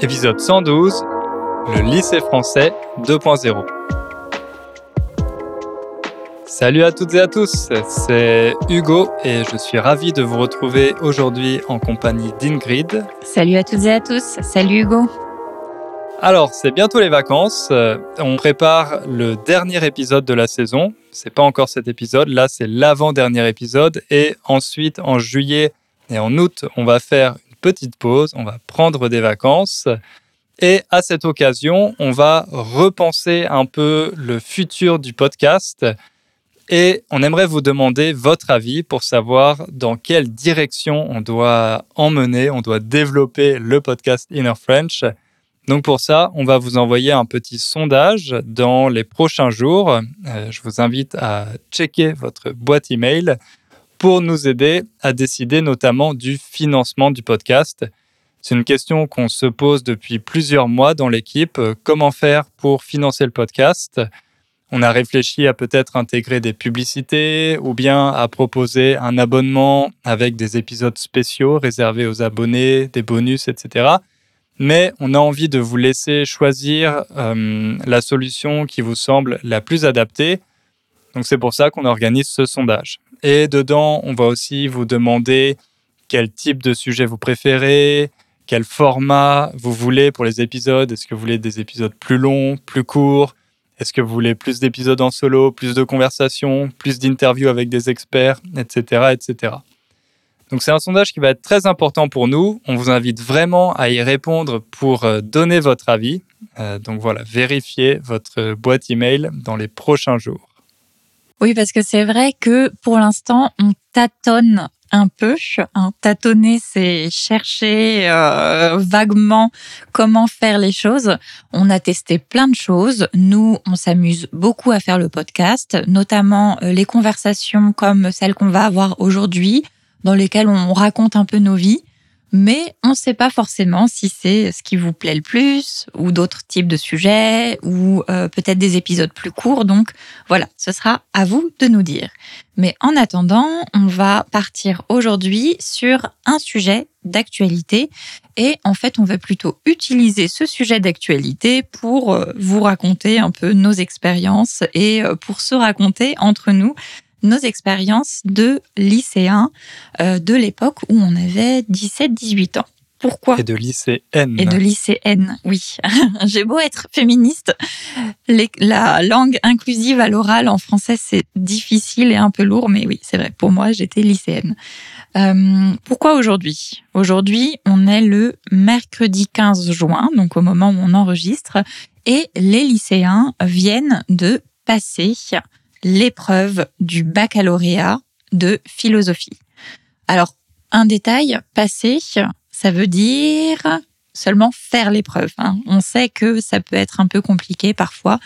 Épisode 112, le lycée français 2.0. Salut à toutes et à tous, c'est Hugo et je suis ravi de vous retrouver aujourd'hui en compagnie d'Ingrid. Salut à toutes et à tous, salut Hugo. Alors, c'est bientôt les vacances. On prépare le dernier épisode de la saison. C'est pas encore cet épisode, là c'est l'avant-dernier épisode et ensuite en juillet et en août, on va faire petite pause, on va prendre des vacances. Et à cette occasion, on va repenser un peu le futur du podcast. Et on aimerait vous demander votre avis pour savoir dans quelle direction on doit emmener, on doit développer le podcast Inner French. Donc pour ça, on va vous envoyer un petit sondage dans les prochains jours. Euh, je vous invite à checker votre boîte email pour nous aider à décider notamment du financement du podcast. C'est une question qu'on se pose depuis plusieurs mois dans l'équipe. Comment faire pour financer le podcast? On a réfléchi à peut-être intégrer des publicités ou bien à proposer un abonnement avec des épisodes spéciaux réservés aux abonnés, des bonus, etc. Mais on a envie de vous laisser choisir euh, la solution qui vous semble la plus adaptée. Donc c'est pour ça qu'on organise ce sondage. Et dedans, on va aussi vous demander quel type de sujet vous préférez, quel format vous voulez pour les épisodes. Est-ce que vous voulez des épisodes plus longs, plus courts? Est-ce que vous voulez plus d'épisodes en solo, plus de conversations, plus d'interviews avec des experts, etc., etc. Donc c'est un sondage qui va être très important pour nous. On vous invite vraiment à y répondre pour euh, donner votre avis. Euh, donc voilà, vérifiez votre boîte email dans les prochains jours. Oui, parce que c'est vrai que pour l'instant, on tâtonne un peu. Hein. Tâtonner, c'est chercher euh, vaguement comment faire les choses. On a testé plein de choses. Nous, on s'amuse beaucoup à faire le podcast, notamment euh, les conversations comme celles qu'on va avoir aujourd'hui, dans lesquelles on raconte un peu nos vies mais on ne sait pas forcément si c'est ce qui vous plaît le plus ou d'autres types de sujets ou euh, peut-être des épisodes plus courts. Donc voilà, ce sera à vous de nous dire. Mais en attendant, on va partir aujourd'hui sur un sujet d'actualité et en fait, on va plutôt utiliser ce sujet d'actualité pour euh, vous raconter un peu nos expériences et euh, pour se raconter entre nous nos expériences de lycéens euh, de l'époque où on avait 17-18 ans. Pourquoi? Et de lycéenne. Et de lycéenne, oui. J'ai beau être féministe, la langue inclusive à l'oral en français, c'est difficile et un peu lourd, mais oui, c'est vrai. Pour moi, j'étais lycéenne. Euh, pourquoi aujourd'hui? Aujourd'hui, on est le mercredi 15 juin, donc au moment où on enregistre, et les lycéens viennent de passer l'épreuve du baccalauréat de philosophie. Alors, un détail, passer, ça veut dire seulement faire l'épreuve. Hein. On sait que ça peut être un peu compliqué parfois.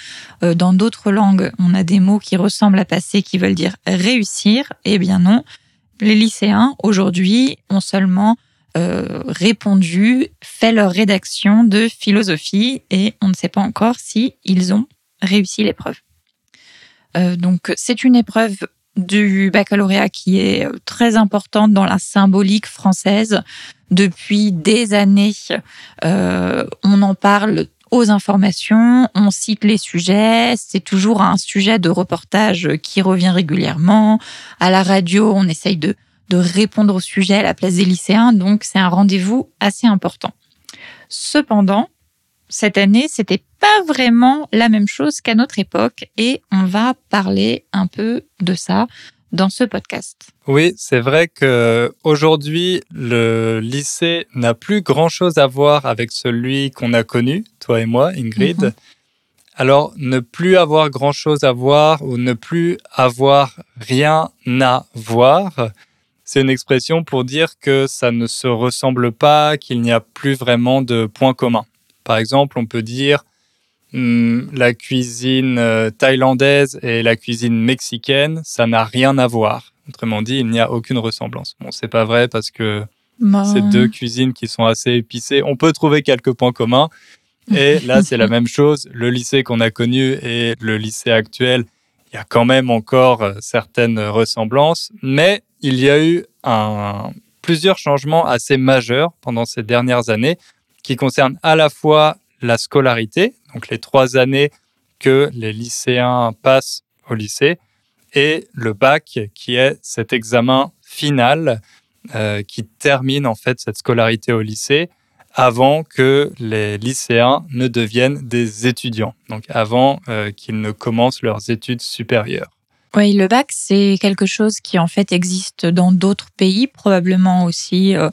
Euh, dans d'autres langues, on a des mots qui ressemblent à passer qui veulent dire réussir. Eh bien non, les lycéens aujourd'hui ont seulement euh, répondu, fait leur rédaction de philosophie et on ne sait pas encore si ils ont réussi l'épreuve. Euh, donc c'est une épreuve du baccalauréat qui est euh, très importante dans la symbolique française. Depuis des années, euh, on en parle aux informations, on cite les sujets, c'est toujours un sujet de reportage qui revient régulièrement. À la radio, on essaye de, de répondre au sujet à la place des lycéens, donc c'est un rendez-vous assez important. Cependant, cette année, c'était pas vraiment la même chose qu'à notre époque et on va parler un peu de ça dans ce podcast. Oui, c'est vrai que aujourd'hui, le lycée n'a plus grand-chose à voir avec celui qu'on a connu, toi et moi, Ingrid. Mhm. Alors, ne plus avoir grand-chose à voir ou ne plus avoir rien à voir, c'est une expression pour dire que ça ne se ressemble pas, qu'il n'y a plus vraiment de points communs. Par exemple, on peut dire la cuisine euh, thaïlandaise et la cuisine mexicaine, ça n'a rien à voir. Autrement dit, il n'y a aucune ressemblance. Bon, c'est pas vrai parce que bah, c'est deux cuisines qui sont assez épicées. On peut trouver quelques points communs. Et là, c'est la même chose. Le lycée qu'on a connu et le lycée actuel, il y a quand même encore euh, certaines ressemblances, mais il y a eu un, plusieurs changements assez majeurs pendant ces dernières années qui concerne à la fois la scolarité, donc les trois années que les lycéens passent au lycée, et le bac, qui est cet examen final euh, qui termine en fait cette scolarité au lycée avant que les lycéens ne deviennent des étudiants, donc avant euh, qu'ils ne commencent leurs études supérieures. Oui, le bac, c'est quelque chose qui en fait existe dans d'autres pays, probablement aussi euh,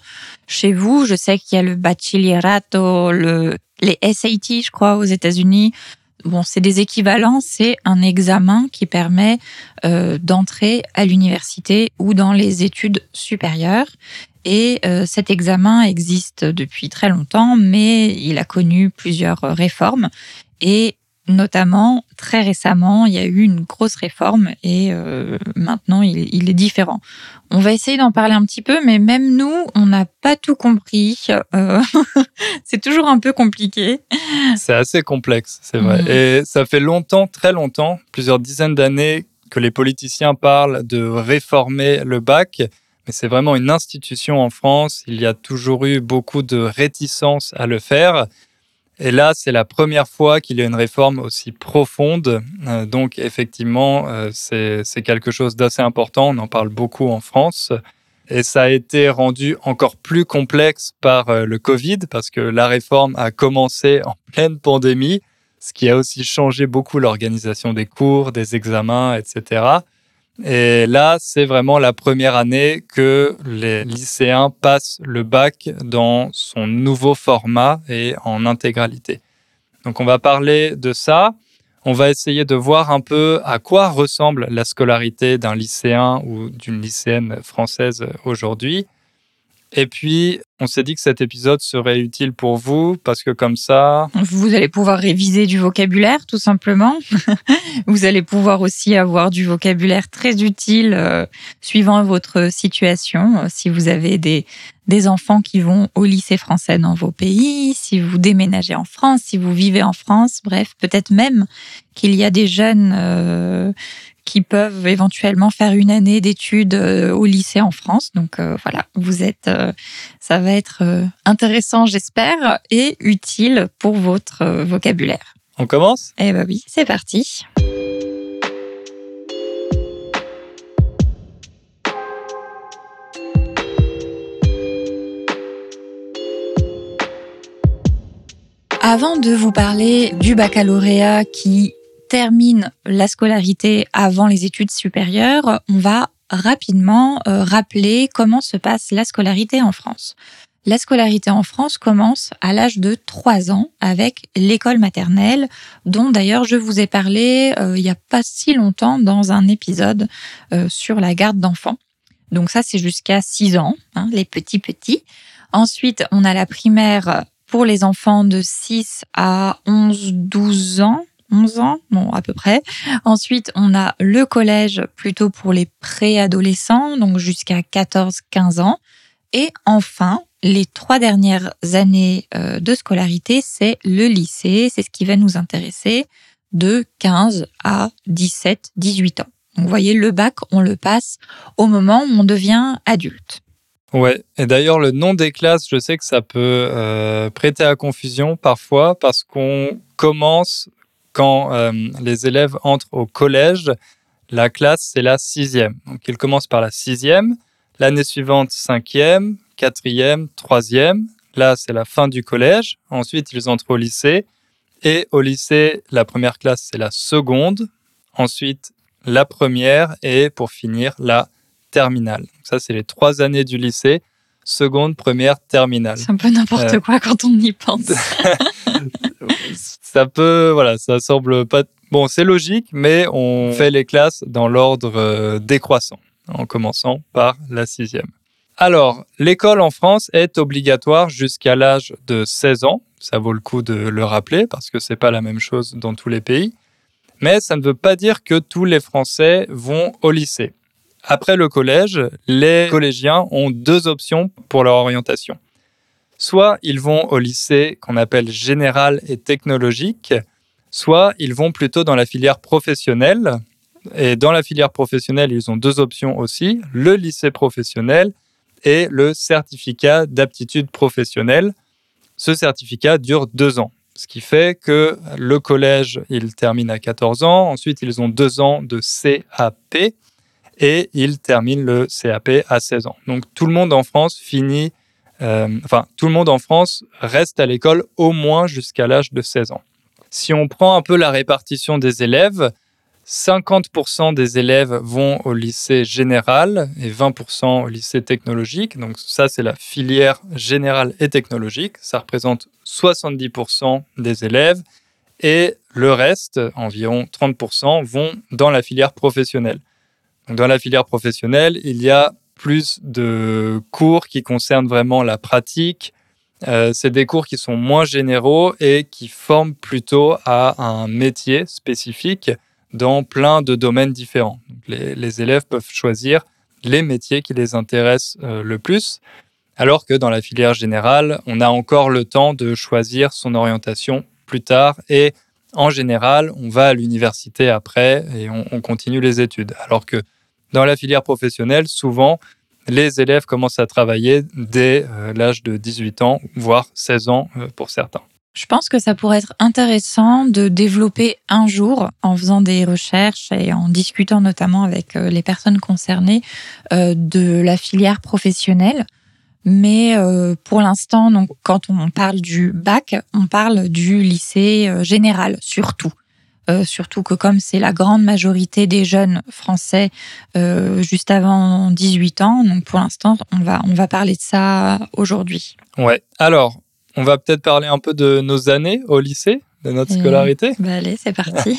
chez vous. Je sais qu'il y a le bachillerato, le, les SAT, je crois, aux États-Unis. Bon, c'est des équivalents, c'est un examen qui permet euh, d'entrer à l'université ou dans les études supérieures. Et euh, cet examen existe depuis très longtemps, mais il a connu plusieurs réformes. Et notamment, très récemment, il y a eu une grosse réforme et euh, maintenant, il, est différent. On va essayer d'en parler un petit peu, mais même nous, on n'a pas tout compris. Euh, c'est toujours un peu compliqué. C'est assez complexe, c'est vrai. Mm. Et ça fait longtemps, très longtemps, plusieurs dizaines d'années, que les politiciens parlent de réformer le bac. Mais c'est vraiment une institution en France. Il y a toujours eu beaucoup de réticence à le faire. Et là, c'est la première fois qu'il y a une réforme aussi profonde. Euh, donc, effectivement, euh, c'est quelque chose d'assez important. On en parle beaucoup en France. Et ça a été rendu encore plus complexe par euh, le Covid parce que la réforme a commencé en pleine pandémie, ce qui a aussi changé beaucoup l'organisation des cours, des examens, etc. Et là, c'est vraiment la première année que les lycéens passent le bac dans son nouveau format et en intégralité. Donc on va parler de ça. On va essayer de voir un peu à quoi ressemble la scolarité d'un lycéen ou d'une lycéenne française aujourd'hui. Et puis, on s'est dit que cet épisode serait utile pour vous parce que comme ça... Vous allez pouvoir réviser du vocabulaire, tout simplement. vous allez pouvoir aussi avoir du vocabulaire très utile euh, suivant votre situation. Si vous avez des, des enfants qui vont au lycée français dans vos pays, si vous déménagez en France, si vous vivez en France, bref, peut-être même qu'il y a des jeunes euh, qui peuvent éventuellement faire une année d'études euh, au lycée en France. Donc euh, voilà, vous êtes, euh, ça va être intéressant, j'espère, et utile pour votre vocabulaire. On commence? Eh ben oui, c'est parti. Avant de vous parler du baccalauréat qui termine la scolarité avant les études supérieures, on va rapidement euh, rappeler comment se passe la scolarité en France. La scolarité en France commence à l'âge de 3 ans avec l'école maternelle, dont d'ailleurs je vous ai parlé euh, il n'y a pas si longtemps dans un épisode euh, sur la garde d'enfants. Donc ça c'est jusqu'à 6 ans, hein, les petits petits. Ensuite on a la primaire pour les enfants de 6 à 11-12 ans, 11 ans, bon à peu près. Ensuite, on a le collège plutôt pour les préadolescents, donc jusqu'à 14-15 ans. Et enfin, les trois dernières années euh, de scolarité, c'est le lycée, c'est ce qui va nous intéresser de 15 à 17, 18 ans. Donc, vous voyez, le bac, on le passe au moment où on devient adulte. Ouais, et d'ailleurs le nom des classes, je sais que ça peut euh, prêter à confusion parfois parce qu'on commence quand euh, les élèves entrent au collège, la classe, c'est la sixième. Donc, ils commencent par la sixième, l'année suivante, cinquième, quatrième, troisième. Là, c'est la fin du collège. Ensuite, ils entrent au lycée. Et au lycée, la première classe, c'est la seconde. Ensuite, la première. Et pour finir, la terminale. ça, c'est les trois années du lycée. Seconde, première, terminale. C'est un peu n'importe euh, quoi quand on y pense. ça peut, voilà, ça semble pas. Bon, c'est logique, mais on fait les classes dans l'ordre euh, décroissant, en commençant par la sixième. Alors, l'école en France est obligatoire jusqu'à l'âge de 16 ans. Ça vaut le coup de le rappeler parce que c'est pas la même chose dans tous les pays. Mais ça ne veut pas dire que tous les Français vont au lycée. Après le collège, les collégiens ont deux options pour leur orientation. Soit ils vont au lycée qu'on appelle général et technologique, soit ils vont plutôt dans la filière professionnelle. Et dans la filière professionnelle, ils ont deux options aussi, le lycée professionnel et le certificat d'aptitude professionnelle. Ce certificat dure deux ans, ce qui fait que le collège, il termine à 14 ans, ensuite ils ont deux ans de CAP et ils terminent le CAP à 16 ans. Donc tout le monde en France finit, euh, enfin tout le monde en France reste à l'école au moins jusqu'à l'âge de 16 ans. Si on prend un peu la répartition des élèves, 50% des élèves vont au lycée général et 20% au lycée technologique. Donc ça, c'est la filière générale et technologique. Ça représente 70% des élèves. Et le reste, environ 30%, vont dans la filière professionnelle. Dans la filière professionnelle, il y a plus de cours qui concernent vraiment la pratique. Euh, c'est des cours qui sont moins généraux et qui forment plutôt à un métier spécifique dans plein de domaines différents. les, élèves peuvent choisir les métiers qui les intéressent euh, le plus, alors que dans la filière générale, on a encore le temps de choisir son orientation plus tard et en général, on va à l'université après et on, continue les études. Alors que dans la filière professionnelle, souvent, les élèves commencent à travailler dès euh, l'âge de 18 ans, voire 16 ans euh, pour certains. Je pense que ça pourrait être intéressant de développer un jour, en faisant des recherches et en discutant notamment avec euh, les personnes concernées, de la filière professionnelle. Mais pour l'instant, quand on parle du bac, on parle du lycée général surtout. Surtout que comme c'est la grande majorité des jeunes français juste avant 18 ans, donc pour l'instant, on va, on va parler de ça aujourd'hui. Ouais. Alors, on va peut-être parler un peu de nos années au lycée, de notre scolarité. Bah allez, c'est parti.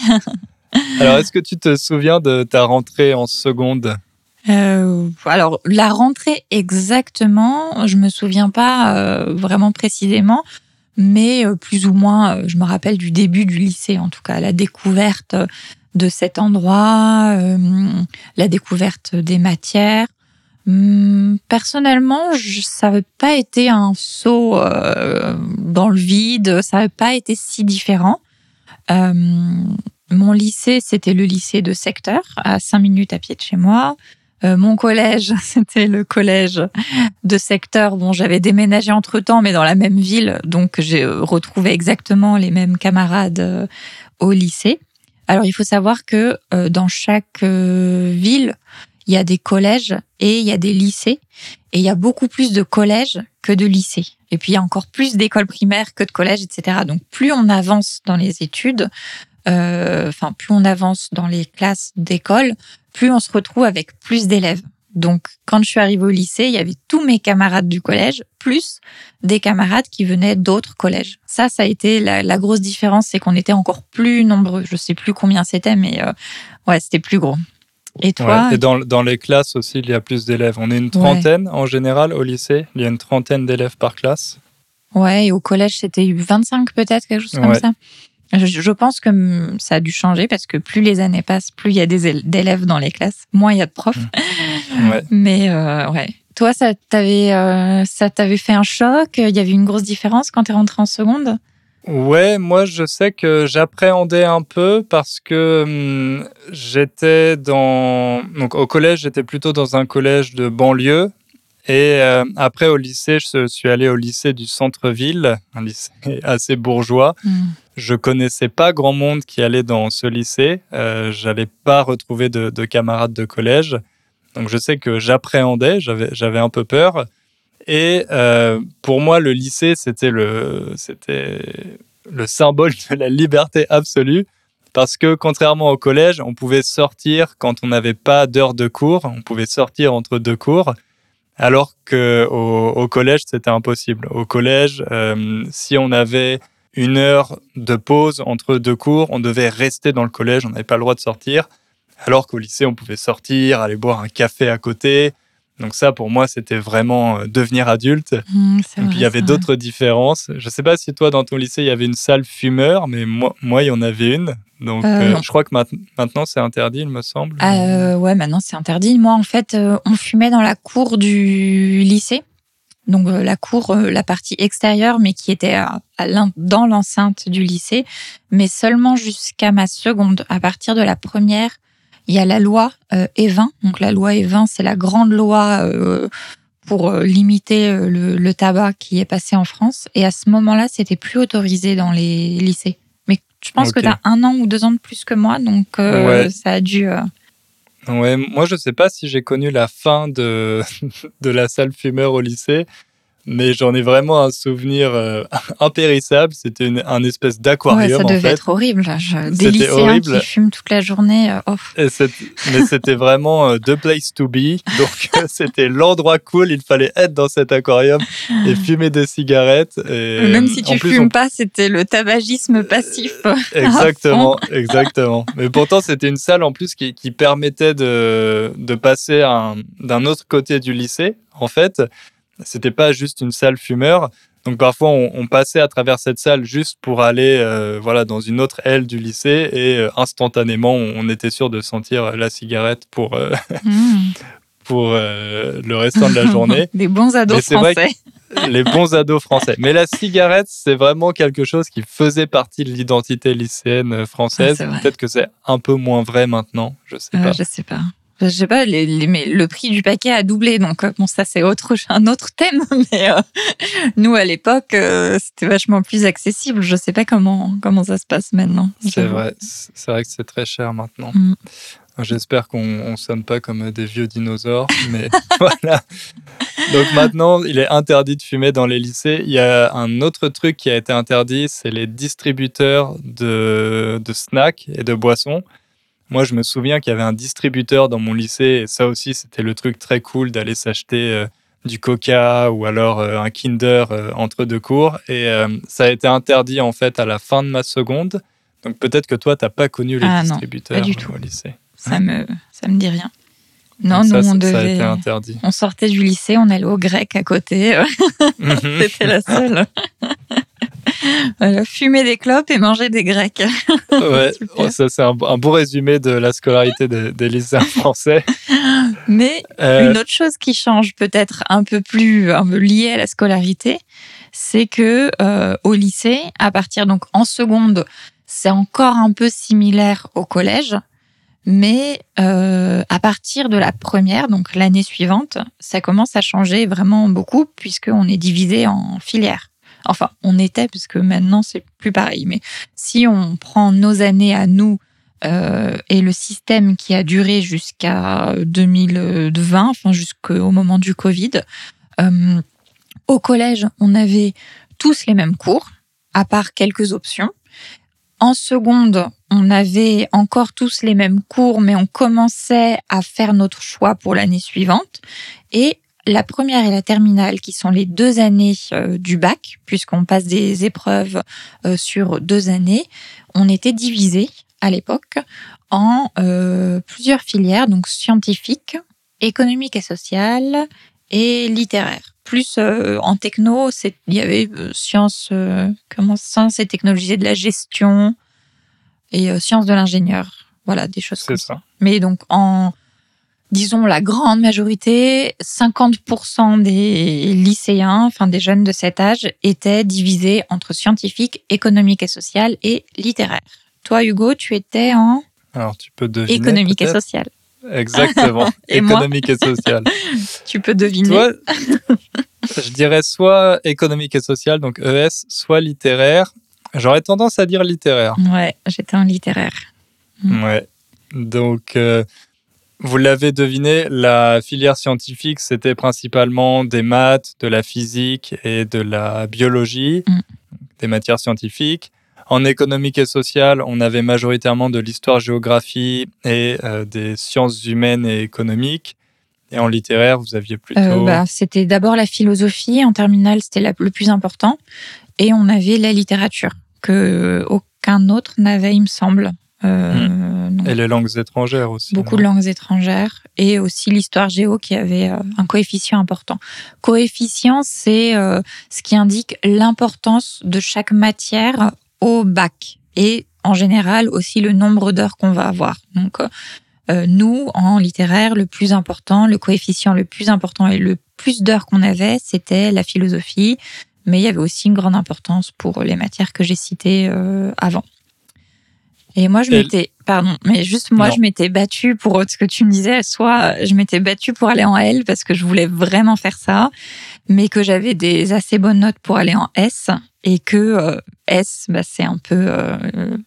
alors, est-ce que tu te souviens de ta rentrée en seconde? Euh, alors la rentrée exactement, je me souviens pas euh, vraiment précisément, mais euh, plus ou moins, je me rappelle du début du lycée, en tout cas la découverte de cet endroit, la découverte des matières, Hmm, personnellement, ça n'avait pas été un saut euh, dans le vide, ça n'avait pas été si différent. Euh, mon lycée, c'était le lycée de secteur, à 5 minutes à pied de chez moi. Euh, mon collège, c'était le collège de secteur. Bon, j'avais déménagé entre temps, mais dans la même ville, donc j'ai retrouvé exactement les mêmes camarades au lycée. Alors, il faut savoir que dans chaque ville, il y a des collèges et il y a des lycées. Et il y a beaucoup plus de collèges que de lycées. Et puis il y a encore plus d'écoles primaires que de collèges, etc. Donc plus on avance dans les études, euh, enfin plus on avance dans les classes d'école, plus on se retrouve avec plus d'élèves. Donc quand je suis arrivée au lycée, il y avait tous mes camarades du collège, plus des camarades qui venaient d'autres collèges. Ça, ça a été la, grosse différence, c'est qu'on était encore plus nombreux. Je sais plus combien c'était, mais euh, ouais, c'était plus gros. Et toi Et dans, dans, les classes aussi, il y a plus d'élèves. On est une trentaine en général au lycée. Il y a une trentaine d'élèves par classe. Ouais, et au collège, c'était 25 peut-être, quelque chose comme ça. Je, pense que ça a dû changer parce que plus les années passent, plus il y a des élèves dans les classes, moins il y a de profs. Mmh. Mais euh, ouais. Toi, ça t'avait euh, ça t'avait fait un choc? Il y avait une grosse différence quand tu es rentré en seconde? Ouais, moi je sais que j'appréhendais un peu parce que hum, j'étais dans donc au collège, j'étais plutôt dans un collège de banlieue et euh, après au lycée, je suis allé au lycée du centre-ville, un lycée assez bourgeois. Je hmm. Je connaissais pas grand monde qui allait dans ce lycée. Euh, J'allais pas retrouver de, de, camarades de collège. Donc je sais que j'appréhendais, j'avais un peu peur. Et euh, pour moi, le lycée, c'était le, c'était le symbole de la liberté absolue. Parce que contrairement au collège, on pouvait sortir quand on n'avait pas d'heure de cours, on pouvait sortir entre deux cours, alors que au, collège c'était impossible. Au collège, euh, si on avait une heure de pause entre deux cours, on devait rester dans le collège, on n'avait pas le droit de sortir. Alors qu'au lycée, on pouvait sortir, aller boire un café à côté, donc ça, pour moi, c'était vraiment euh, devenir adulte. Mmh, il y avait d'autres différences. Je ne sais pas si toi, dans ton lycée, il y avait une salle fumeur, mais moi, moi il y en avait une. Donc, euh, euh, je crois que maintenant, c'est interdit, il me semble. Euh, ouais, maintenant, c'est interdit. Moi, en fait, on fumait dans la cour du lycée. Donc, la cour, la partie extérieure, mais qui était à, dans l'enceinte du lycée, mais seulement jusqu'à ma seconde. À partir de la première, il y a la loi euh, Evin. Donc la loi Evin, c'est la grande loi euh, pour euh, limiter le, le tabac qui est passé en France. Et à ce moment-là, c'était plus autorisé dans les lycées. Mais je pense que tu as un an ou deux ans de plus que moi, donc euh, Ouais. ça a dû. euh, Ouais, moi je sais pas si j'ai connu la fin de, de la salle fumeur au lycée, mais j'en ai vraiment un souvenir euh, impérissable. C'était une, un espèce Ouais, d'aquarium ça en devait fait. être horrible. Je- Des lycéens horrible. qui fument toute la journée. euh. Et mais c'était vraiment euh, the place to be. Donc c'était l'endroit cool. Il fallait être dans cet aquarium et fumer des cigarettes. Et, Même si tu plus, fumes on- pas, c'était le tabagisme passif. Exactement, exactement. Mais pourtant, c'était une salle en plus qui, qui permettait de, de passer un- d'un autre côté du lycée. En fait, c'était pas juste une salle fumeur. Donc parfois, on, on passait à travers cette salle juste pour aller euh, voilà, dans une autre aile du lycée et euh, instantanément, on, était sûr de sentir la cigarette pour, euh, Mmh. pour euh, le restant de la journée. Des bons ados français. les bons ados français. Mais la cigarette, c'est vraiment quelque chose qui faisait partie de l'identité lycéenne française. Ah. Peut-être que c'est un peu moins vrai maintenant, je sais pas. je sais pas. Je sais pas, les- les- mais le prix du paquet a doublé, donc euh, bon, ça c'est autre, un autre thème. Mais euh, nous à l'époque, euh, c'était vachement plus accessible. Je sais pas comment comment ça se passe maintenant. C'est vrai, c'est vrai que c'est très cher maintenant. Mm. J'espère qu'on on sonne pas comme des vieux dinosaures, mais voilà. Donc maintenant, il est interdit de fumer dans les lycées. Il y a un autre truc qui a été interdit, c'est les distributeurs de, de snacks et de boissons. Moi, je me souviens qu'il y avait un distributeur dans mon lycée, et ça aussi, c'était le truc très cool d'aller s'acheter euh, du coca ou alors euh, un Kinder euh, entre deux cours. Et ça a été interdit en fait à la fin de ma seconde. Donc peut-être que toi, t'as pas connu les Ah non, pas du tout. au lycée. Ça me ça me dit rien. Non, ça, nous on ça- ça a devait. été interdit. On sortait du lycée, on allait au grec à côté. C'était la seule. Voilà, fumer des clopes et manger des grecs. ouais, oh, ça c'est un, un beau résumé de la scolarité des, des lycéens français. Mais Euh, Une autre chose qui change peut-être un peu plus un peu liée à la scolarité, c'est que euh, au lycée, à partir donc en seconde, c'est encore un peu similaire au collège, mais euh, à partir de la première, donc l'année suivante, ça commence à changer vraiment beaucoup puisqu'on est divisé en filières. Enfin, on était puisque maintenant c'est plus pareil. Mais si on prend nos années à nous euh, et le système qui a duré jusqu'à 2020, enfin jusqu'au moment du Covid. Euh, au collège, on avait tous les mêmes cours, à part quelques options. En seconde, on avait encore tous les mêmes cours, mais on commençait à faire notre choix pour l'année suivante. Et la première et la terminale, qui sont les deux années euh, du bac, puisqu'on passe des épreuves euh, sur deux années, on était divisés à l'époque en euh, plusieurs filières, donc scientifiques, économiques et sociales et littéraires. Plus en techno, il y avait sciences, comment sciences et technologies de la gestion et sciences de l'ingénieur. Voilà, des choses comme ça. ça. Mais donc en disons la grande majorité, 50% des lycéens, enfin des jeunes de cet âge, étaient divisés entre scientifiques, économiques et sociales et littéraires. Toi, Hugo, tu étais en Alors tu peux deviner. économique et sociale. Exactement. Et économique et social. Tu peux deviner. Toi, je dirais soit économique et social, donc ES, soit littéraire. J'aurais tendance à dire littéraire. Ouais, j'étais en littéraire. Ouais. Donc, euh, vous l'avez deviné, la filière scientifique, c'était principalement des maths, de la physique et de la biologie, Mm. des matières scientifiques. En économique et sociale, on avait majoritairement de l'histoire-géographie et euh, des sciences humaines et économiques. Et en littéraire, vous aviez plutôt... Euh, bah, c'était d'abord la philosophie. En terminale, c'était le plus important. Et on avait la littérature, que aucun autre n'avait, il me semble. Euh, donc, Et les langues étrangères aussi. beaucoup de langues étrangères et aussi l'histoire géo qui avait euh, un coefficient important. Coefficient, c'est euh, ce qui indique l'importance de chaque matière au bac et en général aussi le nombre d'heures qu'on va avoir. Donc nous, en littéraire, le plus important, le coefficient le plus important et le plus d'heures qu'on avait, c'était la philosophie, mais il y avait aussi une grande importance pour les matières que j'ai citées avant. Et moi, je m'étais, pardon, mais juste moi, je m'étais battue pour ce que tu me disais. Soit je m'étais battue pour aller en L parce que je voulais vraiment faire ça, mais que j'avais des assez bonnes notes pour aller en S et que euh, S, bah, c'est un peu euh,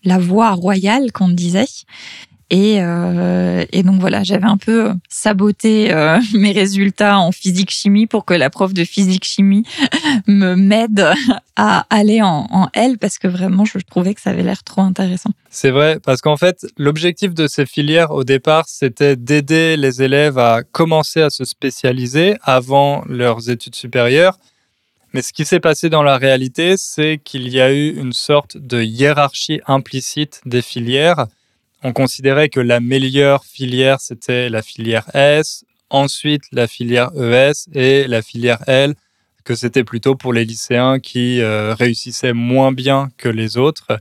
la voie royale qu'on disait. Et, euh, et, donc voilà, j'avais un peu saboté euh, mes résultats en physique-chimie pour que la prof de physique-chimie me m'aide à aller en, L parce que vraiment, je trouvais que ça avait l'air trop intéressant. C'est vrai, parce qu'en fait, l'objectif de ces filières au départ, c'était d'aider les élèves à commencer à se spécialiser avant leurs études supérieures. Mais ce qui s'est passé dans la réalité, c'est qu'il y a eu une sorte de hiérarchie implicite des filières on considérait que la meilleure filière, c'était la filière S, ensuite la filière ES et la filière L, que c'était plutôt pour les lycéens qui euh, réussissaient moins bien que les autres,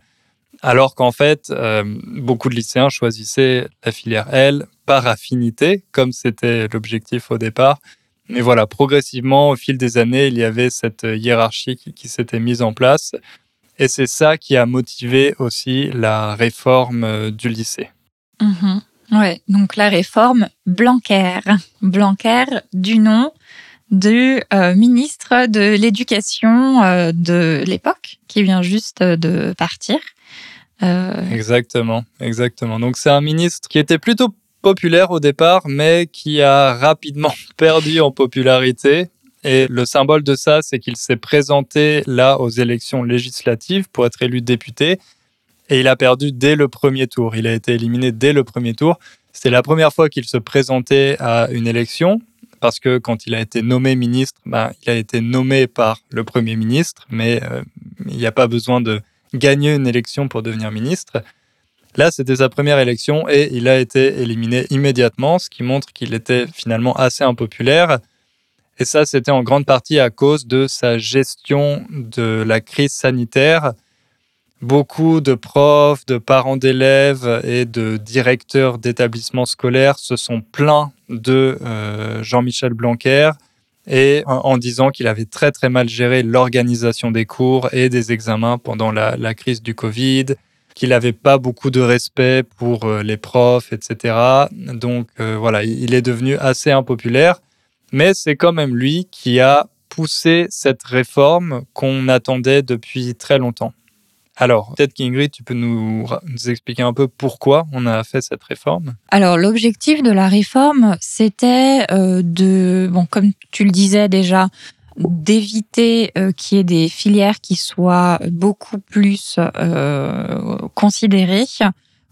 alors qu'en fait, euh, beaucoup de lycéens choisissaient la filière L par affinité, comme c'était l'objectif au départ. Mais voilà, progressivement, au fil des années, il y avait cette hiérarchie qui s'était mise en place. Et c'est ça qui a motivé aussi la réforme euh, du lycée. Mhm. Ouais, donc la réforme Blanquer. Blanquer du nom du euh, ministre de l'Éducation euh, de l'époque, qui vient juste de partir. Exactement, exactement. Donc c'est un ministre qui était plutôt populaire au départ, mais qui a rapidement perdu en popularité et le symbole de ça, c'est qu'il s'est présenté là aux élections législatives pour être élu député. Et il a perdu dès le premier tour. Il a été éliminé dès le premier tour. C'était la première fois qu'il se présentait à une élection, parce que quand il a été nommé ministre, ben, il a été nommé par le Premier ministre, mais euh, il n'y a pas besoin de gagner une élection pour devenir ministre. Là, c'était sa première élection et il a été éliminé immédiatement, ce qui montre qu'il était finalement assez impopulaire. Et ça, c'était en grande partie à cause de sa gestion de la crise sanitaire. Beaucoup de profs, de parents d'élèves et de directeurs d'établissements scolaires se sont plaints de euh, Jean-Michel Blanquer et en, disant qu'il avait très très mal géré l'organisation des cours et des examens pendant la, crise du Covid, qu'il n'avait pas beaucoup de respect pour euh, les profs, etc. Donc euh, voilà, il est devenu assez impopulaire mais c'est quand même lui qui a poussé cette réforme qu'on attendait depuis très longtemps. Alors, peut-être qu'Ingrid, tu peux nous, expliquer un peu pourquoi on a fait cette réforme? Alors, l'objectif de la réforme, c'était euh, de, bon, comme tu le disais déjà, d'éviter euh, qu'il y ait des filières qui soient beaucoup plus euh, considérées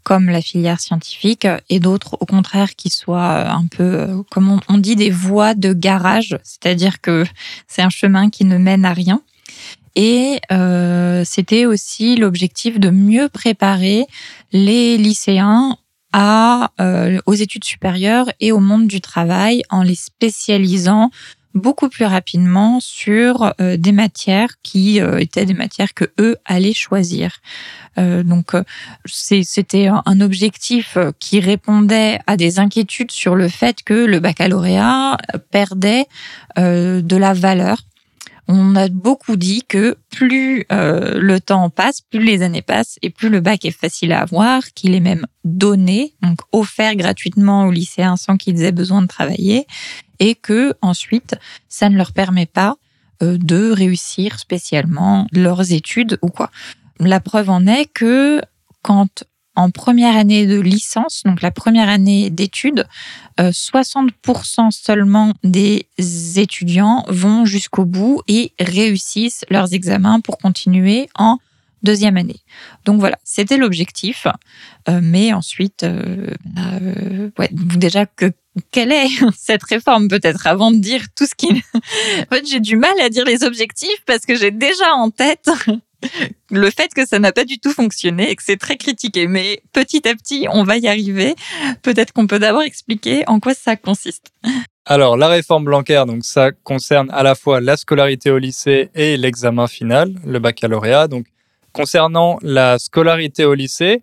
comme la filière scientifique, et d'autres au contraire qui soient un peu, comme on dit, des voies de garage, c'est-à-dire que c'est un chemin qui ne mène à rien. Et euh, c'était aussi l'objectif de mieux préparer les lycéens à, euh, aux études supérieures et au monde du travail en les spécialisant beaucoup plus rapidement sur euh, des matières qui euh, étaient des matières que eux allaient choisir. Euh, donc c'était un objectif qui répondait à des inquiétudes sur le fait que le baccalauréat perdait de la valeur on a beaucoup dit que plus le temps passe, plus les années passent et plus le bac est facile à avoir, qu'il est même donné, donc offert gratuitement aux lycéens sans qu'ils aient besoin de travailler, et que ensuite ça ne leur permet pas euh, de réussir spécialement leurs études ou quoi. La preuve en est que quand en première année de licence, donc la première année d'études, 60% euh, seulement des étudiants vont jusqu'au bout et réussissent leurs examens pour continuer en deuxième année. Donc voilà, c'était l'objectif. Euh, mais ensuite, bah, ouais, déjà que quelle est cette réforme peut-être avant de dire tout ce qui... en fait, j'ai du mal à dire les objectifs parce que j'ai déjà en tête le fait que ça n'a pas du tout fonctionné et que c'est très critiqué. Mais petit à petit, on va y arriver. Peut-être qu'on peut, d'abord expliquer en quoi ça consiste. Alors, la réforme Blanquer, donc ça concerne à la fois la scolarité au lycée et l'examen final, le baccalauréat. Donc, concernant la scolarité au lycée,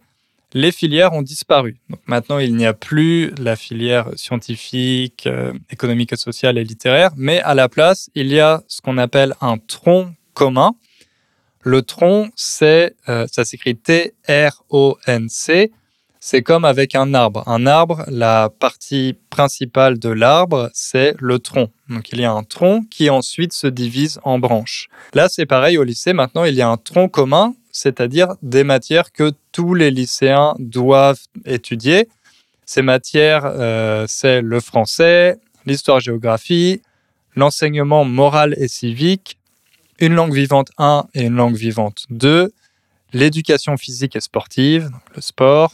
les filières ont disparu. Maintenant, il n'y a plus la filière scientifique, euh, économique et sociale et littéraire, mais à la place, il y a ce qu'on appelle un tronc commun. Le tronc, c'est, euh, ça s'écrit T-R-O-N-C. C'est comme avec un arbre. Un arbre, la partie principale de l'arbre, c'est le tronc. Donc il y a un tronc qui ensuite se divise en branches. Là, c'est pareil au lycée. Maintenant, il y a un tronc commun, c'est-à-dire des matières que tous les lycéens doivent étudier. Ces matières, euh, c'est le français, l'histoire-géographie, l'enseignement moral et civique, une langue vivante 1 et une langue vivante 2, l'éducation physique et sportive, le sport,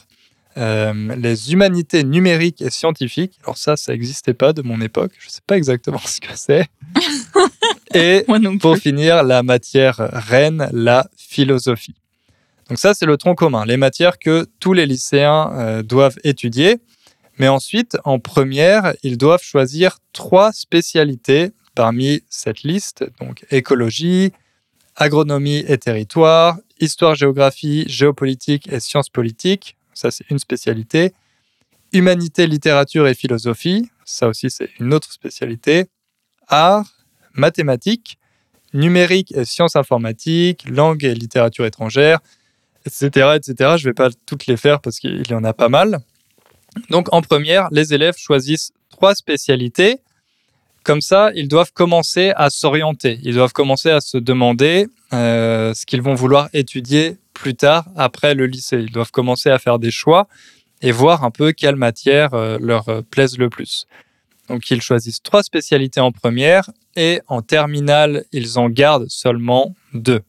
euh, les humanités numériques et scientifiques. Alors ça, ça n'existait pas de mon époque. Je ne sais pas exactement ce que c'est. et pour finir, la matière reine, la philosophie. Donc ça, c'est le tronc commun, les matières que tous les lycéens euh, doivent étudier. Mais ensuite, en première, ils doivent choisir trois spécialités parmi cette liste, donc écologie, agronomie et territoire, histoire-géographie, géopolitique et sciences politiques, ça c'est une spécialité, humanité, littérature et philosophie, ça aussi c'est une autre spécialité, art, mathématiques, numérique et sciences informatiques, langue et littérature étrangère, etc., etc. Je ne vais pas toutes les faire parce qu'il y en a pas mal. Donc en première, les élèves choisissent trois spécialités. Comme ça, ils doivent commencer à s'orienter. Ils doivent commencer à se demander euh, ce qu'ils vont vouloir étudier plus tard après le lycée. Ils doivent commencer à faire des choix et voir un peu quelles matières euh, leur euh, plaisent le plus. Donc ils choisissent trois spécialités en première et en terminale, ils en gardent seulement deux.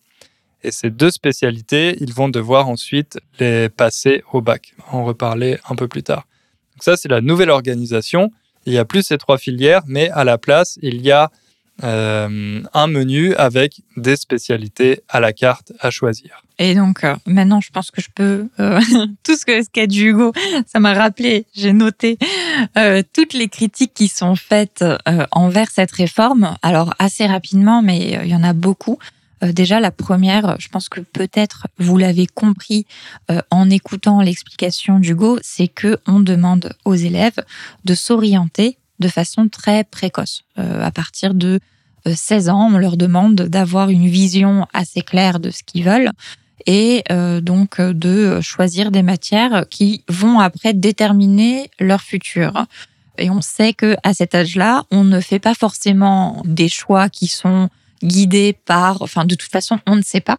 Et ces deux spécialités, ils vont devoir ensuite les passer au bac. On en reparler un peu plus tard. Donc ça, c'est la nouvelle organisation. Il n'y a plus ces trois filières, mais à la place, il y a euh, un menu avec des spécialités à la carte à choisir. Et donc euh, maintenant, je pense que je peux euh, tout ce que ce Hugo, ça m'a rappelé. J'ai noté toutes les critiques qui sont faites envers cette réforme. Alors assez rapidement, mais il y en a beaucoup. Déjà, la première, je pense que peut-être vous l'avez compris en écoutant l'explication d'Hugo, c'est que on demande aux élèves de s'orienter de façon très précoce. Euh, à partir de 16 ans, on leur demande d'avoir une vision assez claire de ce qu'ils veulent et donc de choisir des matières qui vont après déterminer leur futur. Et on sait que à cet âge-là, on ne fait pas forcément des choix qui sont guidé par, enfin de toute façon on ne sait pas.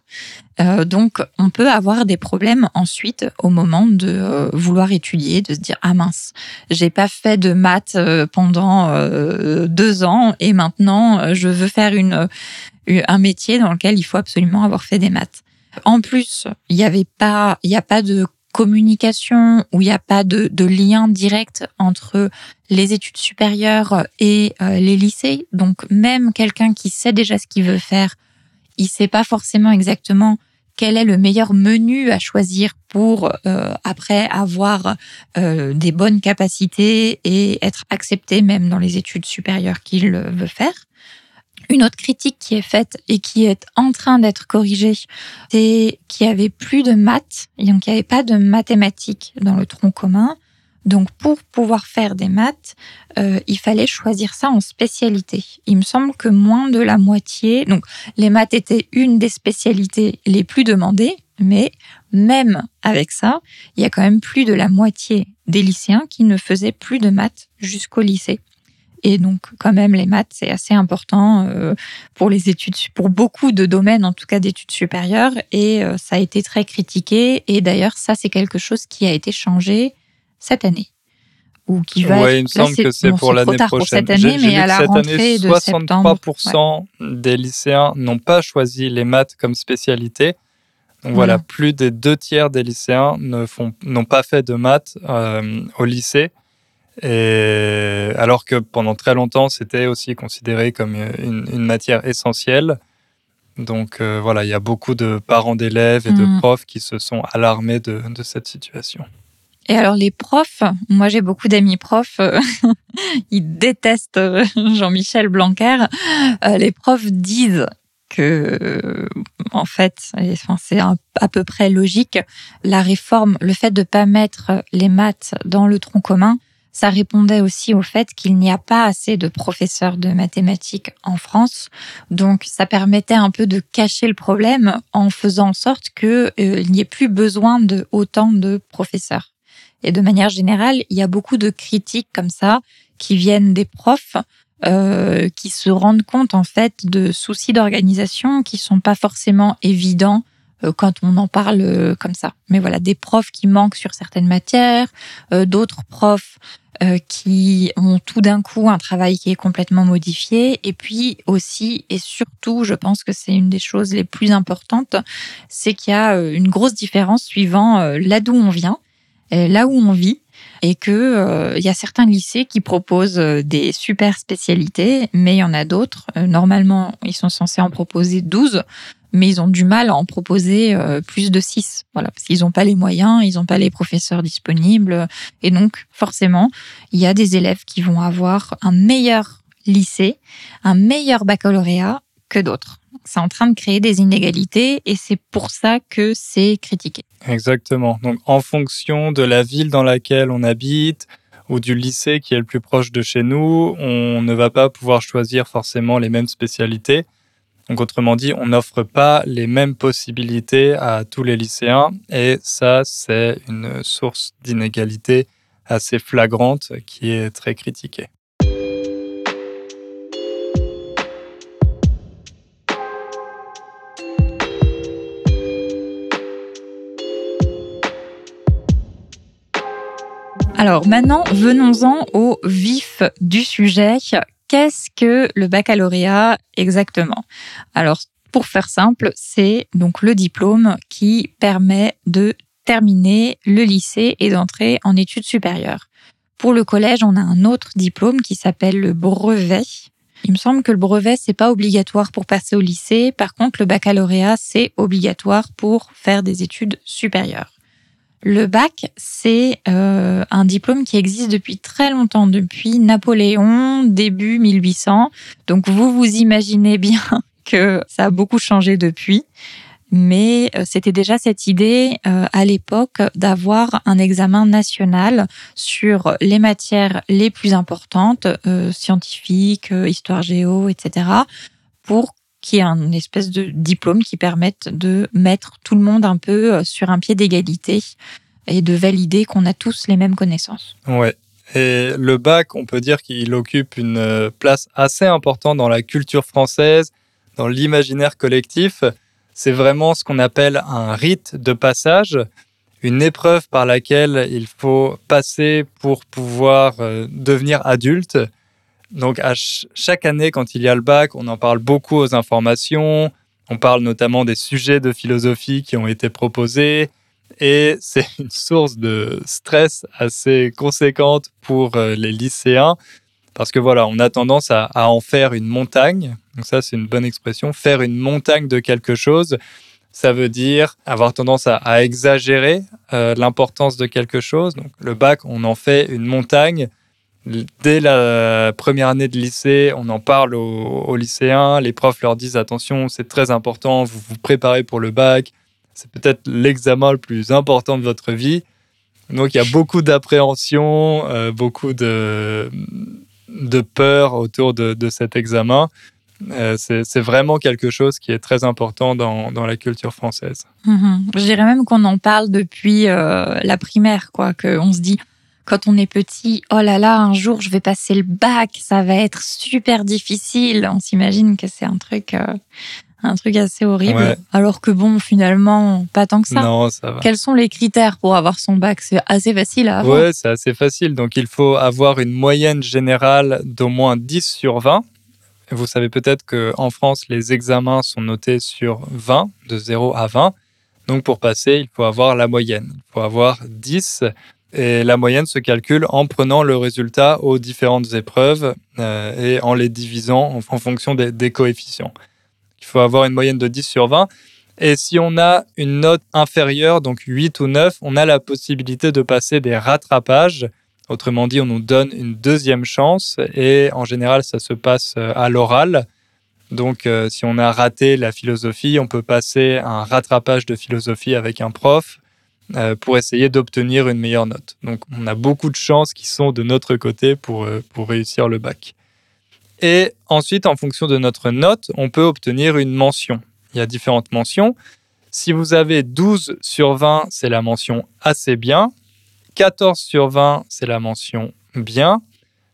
Euh, donc on peut avoir des problèmes ensuite au moment de euh, vouloir étudier, de se dire ah mince, j'ai pas fait de maths euh, pendant deux ans et maintenant je veux faire une un métier dans lequel il faut absolument avoir fait des maths. En plus, il y avait pas, il y a pas de communication, où il n'y a pas de, lien direct entre les études supérieures et euh, les lycées. Donc même quelqu'un qui sait déjà ce qu'il veut faire, il sait pas forcément exactement quel est le meilleur menu à choisir pour euh, après avoir euh, des bonnes capacités et être accepté même dans les études supérieures qu'il veut faire. Une autre critique qui est faite et qui est en train d'être corrigée, c'est qu'il n'y avait plus de maths, donc il n'y avait pas de mathématiques dans le tronc commun. Donc pour pouvoir faire des maths, euh, il fallait choisir ça en spécialité. Il me semble que moins de la moitié, donc les maths étaient une des spécialités les plus demandées, mais même avec ça, il y a quand même plus de la moitié des lycéens qui ne faisaient plus de maths jusqu'au lycée. Et donc, quand même, les maths, c'est assez important euh, pour les études, pour beaucoup de domaines, en tout cas d'études supérieures. Et euh, ça a été très critiqué. Et d'ailleurs, ça, c'est quelque chose qui a été changé cette année. Ou qui va ouais, il me semble que c'est pour l'année prochaine. Pour cette année, mais à la cette rentrée année, 63% des lycéens n'ont pas choisi les maths comme spécialité. Donc voilà, plus des deux tiers des lycéens n'ont pas fait de maths euh, au lycée. Et alors que pendant très longtemps, c'était aussi considéré comme une, matière essentielle. Donc euh, voilà, il y a beaucoup de parents d'élèves et de mm. profs qui se sont alarmés de, cette situation. Et alors les profs, moi j'ai beaucoup d'amis profs, euh, ils détestent euh, Jean-Michel Blanquer. les profs disent que, en fait, c'est à peu près logique, la réforme, le fait de ne pas mettre les maths dans le tronc commun, ça répondait aussi au fait qu'il n'y a pas assez de professeurs de mathématiques en France. Donc, ça permettait un peu de cacher le problème en faisant en sorte qu'il euh, n'y ait plus besoin de autant de professeurs. Et de manière générale, il y a beaucoup de critiques comme ça qui viennent des profs euh, qui se rendent compte en fait de soucis d'organisation qui sont pas forcément évidents quand on en parle euh, comme ça. Mais voilà, des profs qui manquent sur certaines matières, euh, d'autres profs qui ont tout d'un coup un travail qui est complètement modifié. Et puis aussi et surtout, je pense que c'est une des choses les plus importantes, c'est qu'il y a une grosse différence suivant là d'où on vient, là où on vit et que il y a certains lycées qui proposent des super spécialités, mais il y en a d'autres. normalement, ils sont censés en proposer 12 mais ils ont du mal à en proposer euh, plus de six. Voilà, parce qu'ils n'ont pas les moyens, ils n'ont pas les professeurs disponibles. Et donc, forcément, il y a des élèves qui vont avoir un meilleur lycée, un meilleur baccalauréat que d'autres. C'est en train de créer des inégalités et c'est pour ça que c'est critiqué. Exactement. Donc, en fonction de la ville dans laquelle on habite, ou du lycée qui est le plus proche de chez nous, on ne va pas pouvoir choisir forcément les mêmes spécialités. Donc autrement dit, on n'offre pas les mêmes possibilités à tous les lycéens et ça, c'est une source d'inégalité assez flagrante qui est très critiquée. Alors maintenant, venons-en au vif du sujet qu'est-ce que le baccalauréat exactement? Alors, pour faire simple, c'est donc le diplôme qui permet de terminer le lycée et d'entrer en études supérieures. Pour le collège, on a un autre diplôme qui s'appelle le brevet. Il me semble que le brevet, c'est pas obligatoire pour passer au lycée. Par contre, le baccalauréat, c'est obligatoire pour faire des études supérieures. Le bac, c'est euh, un diplôme qui existe depuis très longtemps, depuis Napoléon, début 1800. Donc vous vous imaginez bien que ça a beaucoup changé depuis. Mais euh, c'était déjà cette idée euh, à l'époque d'avoir un examen national sur les matières les plus importantes, scientifiques, histoire géo, etc., pour qui est un espèce de diplôme qui permette de mettre tout le monde un peu euh, sur un pied d'égalité et de valider qu'on a tous les mêmes connaissances. Ouais. Et le bac, on peut dire qu'il occupe une euh, place assez importante dans la culture française, dans l'imaginaire collectif. C'est vraiment ce qu'on appelle un rite de passage, une épreuve par laquelle il faut passer pour pouvoir euh, devenir adulte. Donc, à chaque année, quand il y a le bac, on en parle beaucoup aux informations. On parle notamment des sujets de philosophie qui ont été proposés. Et c'est une source de stress assez conséquente pour euh, les lycéens. Parce que voilà, on a tendance à, en faire une montagne. Donc, ça, c'est une bonne expression. Faire une montagne de quelque chose, ça veut dire avoir tendance à, exagérer euh, l'importance de quelque chose. Donc, le bac, on en fait une montagne Dès la première année de lycée, on en parle aux, lycéens. Les profs leur disent attention, c'est très important, vous vous préparez pour le bac. C'est peut-être l'examen le plus important de votre vie. Donc il y a beaucoup d'appréhension, euh, beaucoup de, peur autour de, cet examen. Euh, c'est vraiment quelque chose qui est très important dans, la culture française. Mhm. Je dirais même qu'on en parle depuis euh, la primaire, quoi, qu'on se dit quand on est petit, oh là là, un jour je vais passer le bac, ça va être super difficile. On s'imagine que c'est un truc, euh, un truc assez horrible. Alors que bon, finalement, pas tant que ça. Non, ça va. Quels sont les critères pour avoir son bac? C'est assez facile à avoir. Ouais, c'est assez facile. Donc il faut avoir une moyenne générale d'au moins 10 sur 20. Vous savez peut-être qu'en France, les examens sont notés sur 20, de 0 à 20. Donc pour passer, il faut avoir la moyenne. Il faut avoir 10 et la moyenne se calcule en prenant le résultat aux différentes épreuves euh, et en les divisant en, fonction des, coefficients. Il faut avoir une moyenne de 10 sur 20. Et si on a une note inférieure, donc 8 ou 9, on a la possibilité de passer des rattrapages. Autrement dit, on nous donne une deuxième chance et en général, ça se passe euh, à l'oral. Donc, euh, si on a raté la philosophie, on peut passer un rattrapage de philosophie avec un prof pour essayer d'obtenir une meilleure note. Donc on a beaucoup de chances qui sont de notre côté pour, euh, pour réussir le bac. Et ensuite, en fonction de notre note, on peut obtenir une mention. Il y a différentes mentions. Si vous avez 12 sur 20, c'est la mention assez bien. 14 sur 20, c'est la mention bien.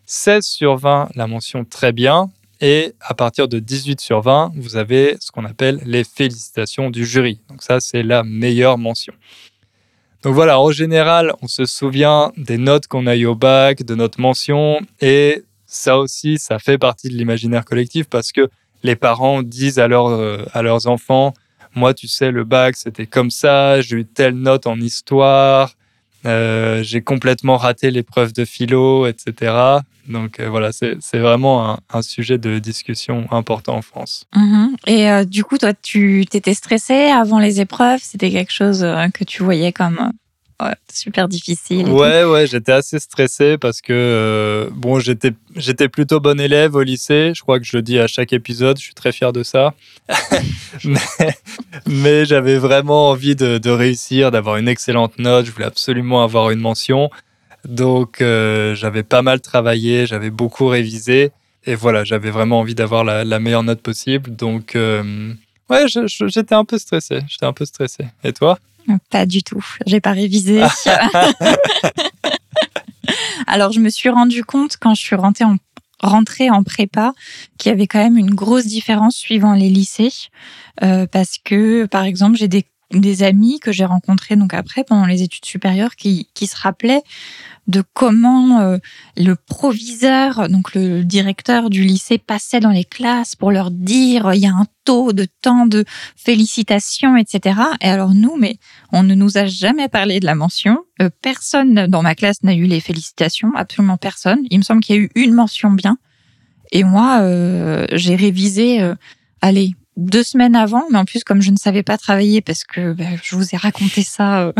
16 sur 20, la mention très bien. Et à partir de 18 sur 20, vous avez ce qu'on appelle les félicitations du jury. Donc ça, c'est la meilleure mention. Donc voilà, en général, on se souvient des notes qu'on a eues au bac, de notre mention, et ça aussi, ça fait partie de l'imaginaire collectif parce que les parents disent à, euh, à leurs enfants, moi, tu sais, le bac, c'était comme ça, j'ai eu telle note en histoire, euh, j'ai complètement raté l'épreuve de philo, etc. Donc euh, voilà, c'est vraiment un, sujet de discussion important en France. Mhm. Et euh, du coup, toi, tu t'étais stressé avant les épreuves? C'était quelque chose que tu voyais comme super difficile. Ouais, ouais, j'étais assez stressé parce que euh, bon, j'étais j'étais plutôt bon élève au lycée. Je crois que je le dis à chaque épisode. Je suis très fier de ça. mais, j'avais vraiment envie de, réussir, d'avoir une excellente note. Je voulais absolument avoir une mention. Donc euh, j'avais pas mal travaillé, j'avais beaucoup révisé et voilà, j'avais vraiment envie d'avoir la, meilleure note possible. Donc euh, ouais, j'étais un peu stressé. J'étais un peu stressé. Et toi? Pas du tout. J'ai pas révisé. Alors, je me suis rendu compte quand je suis rentrée en, rentrée en prépa qu'il y avait quand même une grosse différence suivant les lycées. Euh, parce que, par exemple, j'ai des des amis que j'ai rencontrés donc après pendant les études supérieures qui, qui se rappelaient de comment euh, le proviseur, donc le directeur du lycée, passait dans les classes pour leur dire il y a un taux de temps de félicitations, etc. Et alors nous, mais on ne nous a jamais parlé de la mention. Euh, personne dans ma classe n'a eu les félicitations, absolument personne. Il me semble qu'il y a eu une mention bien. Et moi, euh, j'ai révisé, allez, deux semaines avant, mais en plus comme je ne savais pas travailler parce que ben, je vous ai raconté ça euh,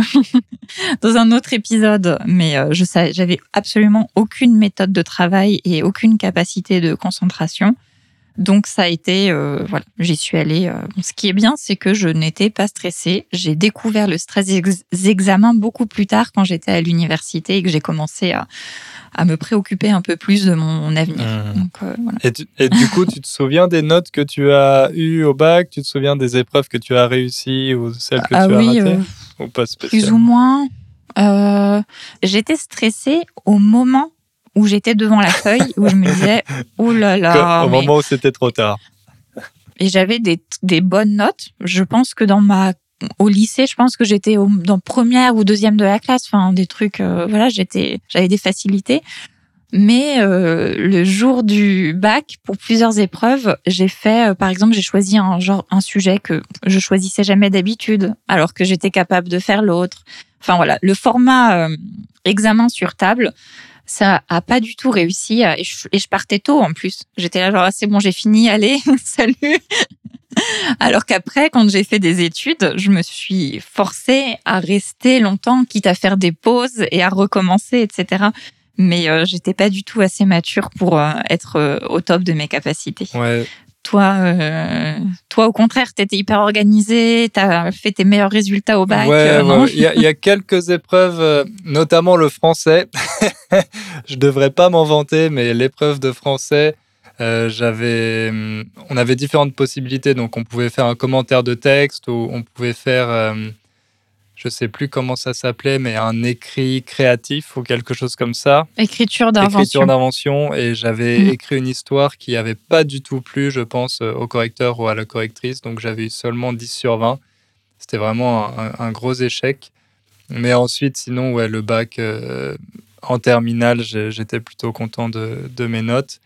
dans un autre épisode, mais euh, je j'avais absolument aucune méthode de travail et aucune capacité de concentration. Donc ça a été, euh, voilà, j'y suis allée. ce qui est bien, c'est que je n'étais pas stressée. J'ai découvert le stress des examens beaucoup plus tard quand j'étais à l'université et que j'ai commencé à, à me préoccuper un peu plus de mon avenir. Mmh. Euh, et, du coup, tu te souviens des notes que tu as eues au bac? Tu te souviens des épreuves que tu as réussies ou celles que ah, tu as oui, ratées? euh, ou pas Plus ou moins. Euh, j'étais stressée au moment où j'étais devant la feuille, où je me disais, oh là là. Au moment où c'était trop tard. Et j'avais des, des bonnes notes. Je pense que dans ma au lycée, je pense que j'étais dans première ou deuxième de la classe, enfin des trucs, euh, voilà, j'étais, j'avais des facilités. Mais euh, le jour du bac, pour plusieurs épreuves, j'ai fait, euh, par exemple, j'ai choisi un genre, un sujet que je choisissais jamais d'habitude, alors que j'étais capable de faire l'autre. Enfin voilà, le format examen sur table, ça a pas du tout réussi. Et je, et je partais tôt en plus. J'étais là genre, ah, c'est bon, j'ai fini, allez, salut. Alors qu'après, quand j'ai fait des études, je me suis forcée à rester longtemps, quitte à faire des pauses et à recommencer, etc. Mais euh, j'étais pas du tout assez mature pour euh, être euh, au top de mes capacités. Toi, euh, toi, au contraire, tu étais hyper organisé, tu as fait tes meilleurs résultats au bac. Ouais, il y, y, a quelques épreuves, notamment le français. je devrais pas m'en vanter, mais l'épreuve de français, euh, j'avais, hum, on avait différentes possibilités. Donc, on pouvait faire un commentaire de texte ou on pouvait faire, euh, je sais plus comment ça s'appelait, mais un écrit créatif ou quelque chose comme ça. Écriture d'invention. Écriture d'invention. Et j'avais mmh. écrit une histoire qui n'avait pas du tout plu, je pense, euh, au correcteur ou à la correctrice. Donc, j'avais eu seulement 10 sur 20. C'était vraiment un, gros échec. Mais ensuite, sinon, ouais, le bac en terminale, j'étais plutôt content de, de mes notes.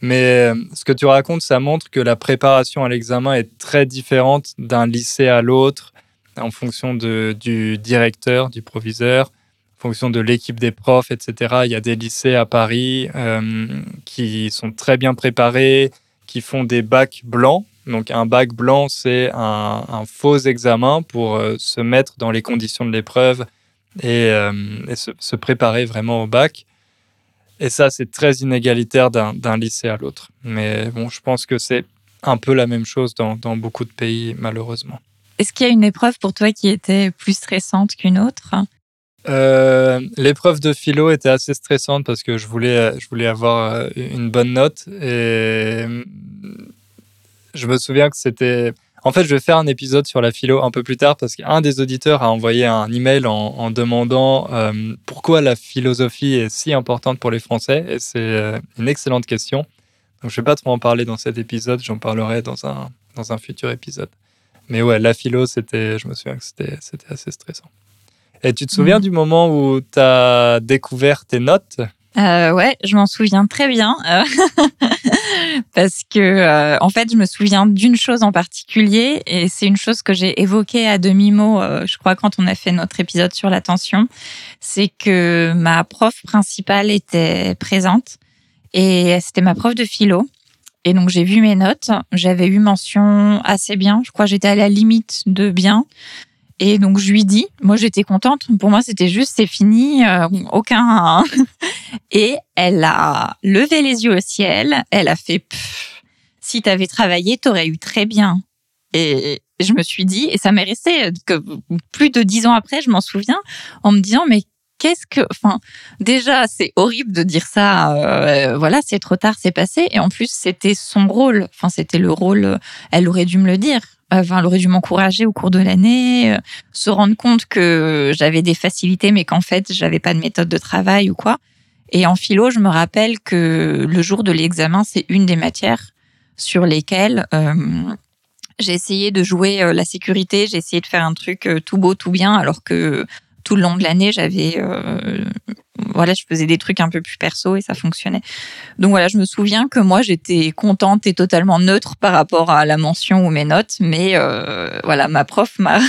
Mais euh, ce que tu racontes, ça montre que la préparation à l'examen est très différente d'un lycée à l'autre en fonction du directeur, du proviseur, en fonction de l'équipe des profs, etc. Il y a des lycées à Paris euh, qui sont très bien préparés, qui font des bacs blancs. Donc un bac blanc, c'est un, faux examen pour euh, se mettre dans les conditions de l'épreuve et, se, préparer vraiment au bac. Et ça, c'est très inégalitaire d'un lycée à l'autre. Mais bon, je pense que c'est un peu la même chose dans, beaucoup de pays, malheureusement. Est-ce qu'il y a une épreuve pour toi qui était plus stressante qu'une autre? Euh, L'épreuve de philo était assez stressante parce que je voulais, avoir une bonne note et je me souviens que c'était en fait, je vais faire un épisode sur la philo un peu plus tard parce qu'un des auditeurs a envoyé un email en, en demandant euh, pourquoi la philosophie est si importante pour les Français. Et c'est euh, une excellente question. Donc, je ne vais pas trop en parler dans cet épisode, j'en parlerai dans un, dans un futur épisode. Mais ouais, la philo, c'était, je me souviens que c'était, c'était assez stressant. Et tu te souviens mmh. du moment où tu as découvert tes notes? Euh, ouais, je m'en souviens très bien euh, parce que euh, en fait, je me souviens d'une chose en particulier et c'est une chose que j'ai évoquée à demi mot, euh, je crois, quand on a fait notre épisode sur l'attention, c'est que ma prof principale était présente et c'était ma prof de philo. Et donc j'ai vu mes notes, j'avais eu mention assez bien, je crois j'étais à la limite de bien. Et donc je lui dis, moi j'étais contente, pour moi c'était juste c'est fini, euh, aucun. et elle a levé les yeux au ciel, elle a fait, si tu avais travaillé, t'aurais eu très bien. Et je me suis dit, et ça m'est resté que plus de dix ans après, je m'en souviens, en me disant mais qu'est-ce que, enfin, déjà c'est horrible de dire ça, euh, voilà, c'est trop tard, c'est passé, et en plus c'était son rôle, enfin c'était le rôle, elle aurait dû me le dire. Enfin, elle aurait dû m'encourager au cours de l'année, euh, se rendre compte que j'avais des facilités, mais qu'en fait, j'avais pas de méthode de travail ou quoi. Et en philo, je me rappelle que le jour de l'examen, c'est une des matières sur lesquelles euh, j'ai essayé de jouer euh, la sécurité, j'ai essayé de faire un truc tout beau, tout bien, alors que tout le long de l'année, j'avais voilà, je faisais des trucs un peu plus perso et ça fonctionnait. Donc voilà, je me souviens que moi j'étais contente et totalement neutre par rapport à la mention ou mes notes, mais euh, voilà, ma prof m'a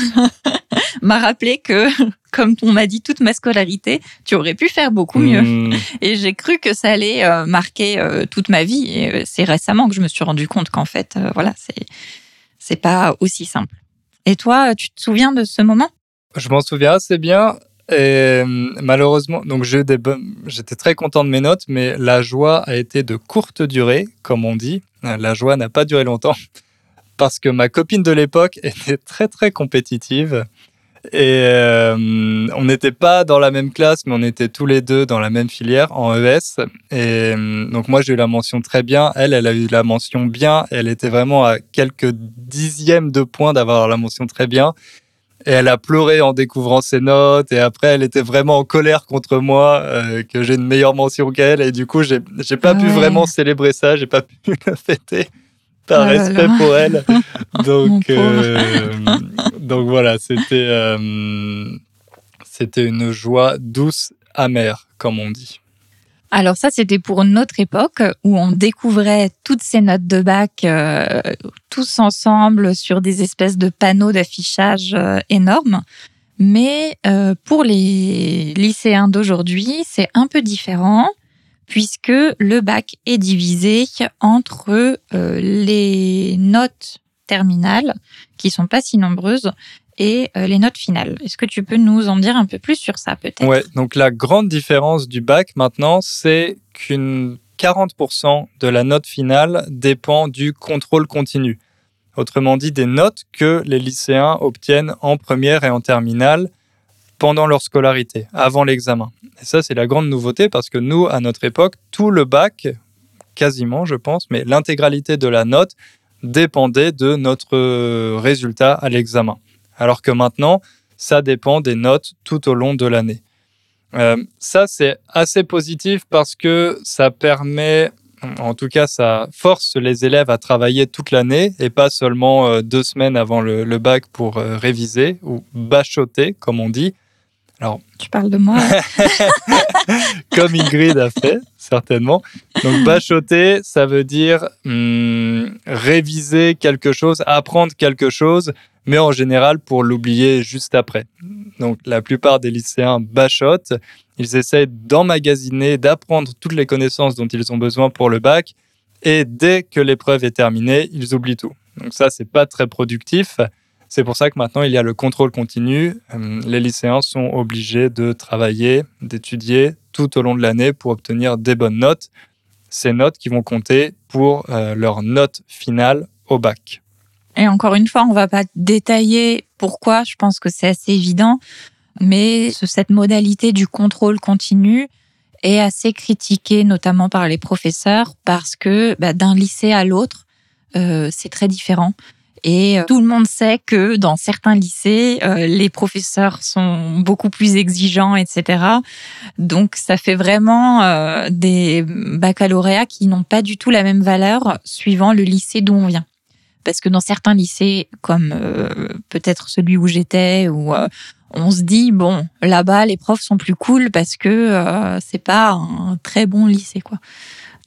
m'a rappelé que comme on m'a dit toute ma scolarité, tu aurais pu faire beaucoup mieux. Hmm. Et j'ai cru que ça allait euh, marquer euh, toute ma vie. Et c'est récemment que je me suis rendu compte qu'en fait, voilà, c'est c'est pas aussi simple. Et toi, tu te souviens de ce moment? Je m'en souviens assez bien. Et euh, malheureusement, donc j'étais très content de mes notes, mais la joie a été de courte durée, comme on dit. La joie n'a pas duré longtemps parce que ma copine de l'époque était très très compétitive et euh, on n'était pas dans la même classe, mais on était tous les deux dans la même filière en ES. Et euh, donc moi j'ai eu la mention très bien, elle elle a eu la mention bien, elle était vraiment à quelques dixièmes de points d'avoir la mention très bien. Et elle a pleuré en découvrant ses notes. Et après, elle était vraiment en colère contre moi, euh, que j'ai une meilleure mention qu'elle. Et du coup, j'ai, j'ai pas pu vraiment célébrer ça. J'ai pas pu la fêter par oh respect pour elle. donc, euh, donc voilà, c'était, euh, c'était une joie douce, amère, comme on dit. Alors ça, c'était pour notre époque où on découvrait toutes ces notes de bac euh, tous ensemble sur des espèces de panneaux d'affichage euh, énormes. Mais euh, pour les lycéens d'aujourd'hui, c'est un peu différent puisque le bac est divisé entre les notes terminales, qui sont pas si nombreuses, et euh, les notes finales. Est-ce que tu peux nous en dire un peu plus sur ça peut-être? Ouais, donc la grande différence du bac maintenant, c'est qu'une 40% de la note finale dépend du contrôle continu. Autrement dit, des notes que les lycéens obtiennent en première et en terminale pendant leur scolarité, avant l'examen. Et ça, c'est la grande nouveauté parce que nous, à notre époque, tout le bac, quasiment, je pense, mais l'intégralité de la note dépendait de notre résultat à l'examen alors que maintenant, ça dépend des notes tout au long de l'année. Euh, ça, c'est assez positif parce que ça permet, en tout cas, ça force les élèves à travailler toute l'année et pas seulement euh, deux semaines avant le, bac pour euh, réviser ou bachoter, comme on dit. Alors, tu parles de moi Comme Ingrid a fait, certainement. Donc, bachoter, ça veut dire hmm, réviser quelque chose, apprendre quelque chose mais en général pour l'oublier juste après. Donc la plupart des lycéens bachotent, ils essaient d'emmagasiner, d'apprendre toutes les connaissances dont ils ont besoin pour le bac, et dès que l'épreuve est terminée, ils oublient tout. Donc ça, c'est pas très productif. C'est pour ça que maintenant, il y a le contrôle continu. Euh, les lycéens sont obligés de travailler, d'étudier tout au long de l'année pour obtenir des bonnes notes. Ces notes qui vont compter pour euh, leur note finale au bac. Et encore une fois, on va pas détailler pourquoi. Je pense que c'est assez évident, mais cette modalité du contrôle continu est assez critiquée, notamment par les professeurs, parce que bah, d'un lycée à l'autre, euh, c'est très différent. Et euh, tout le monde sait que dans certains lycées, euh, les professeurs sont beaucoup plus exigeants, etc. Donc ça fait vraiment euh, des baccalauréats qui n'ont pas du tout la même valeur suivant le lycée d'où on vient. Parce que dans certains lycées, comme peut-être celui où j'étais, où on se dit bon là-bas les profs sont plus cool parce que c'est pas un très bon lycée quoi.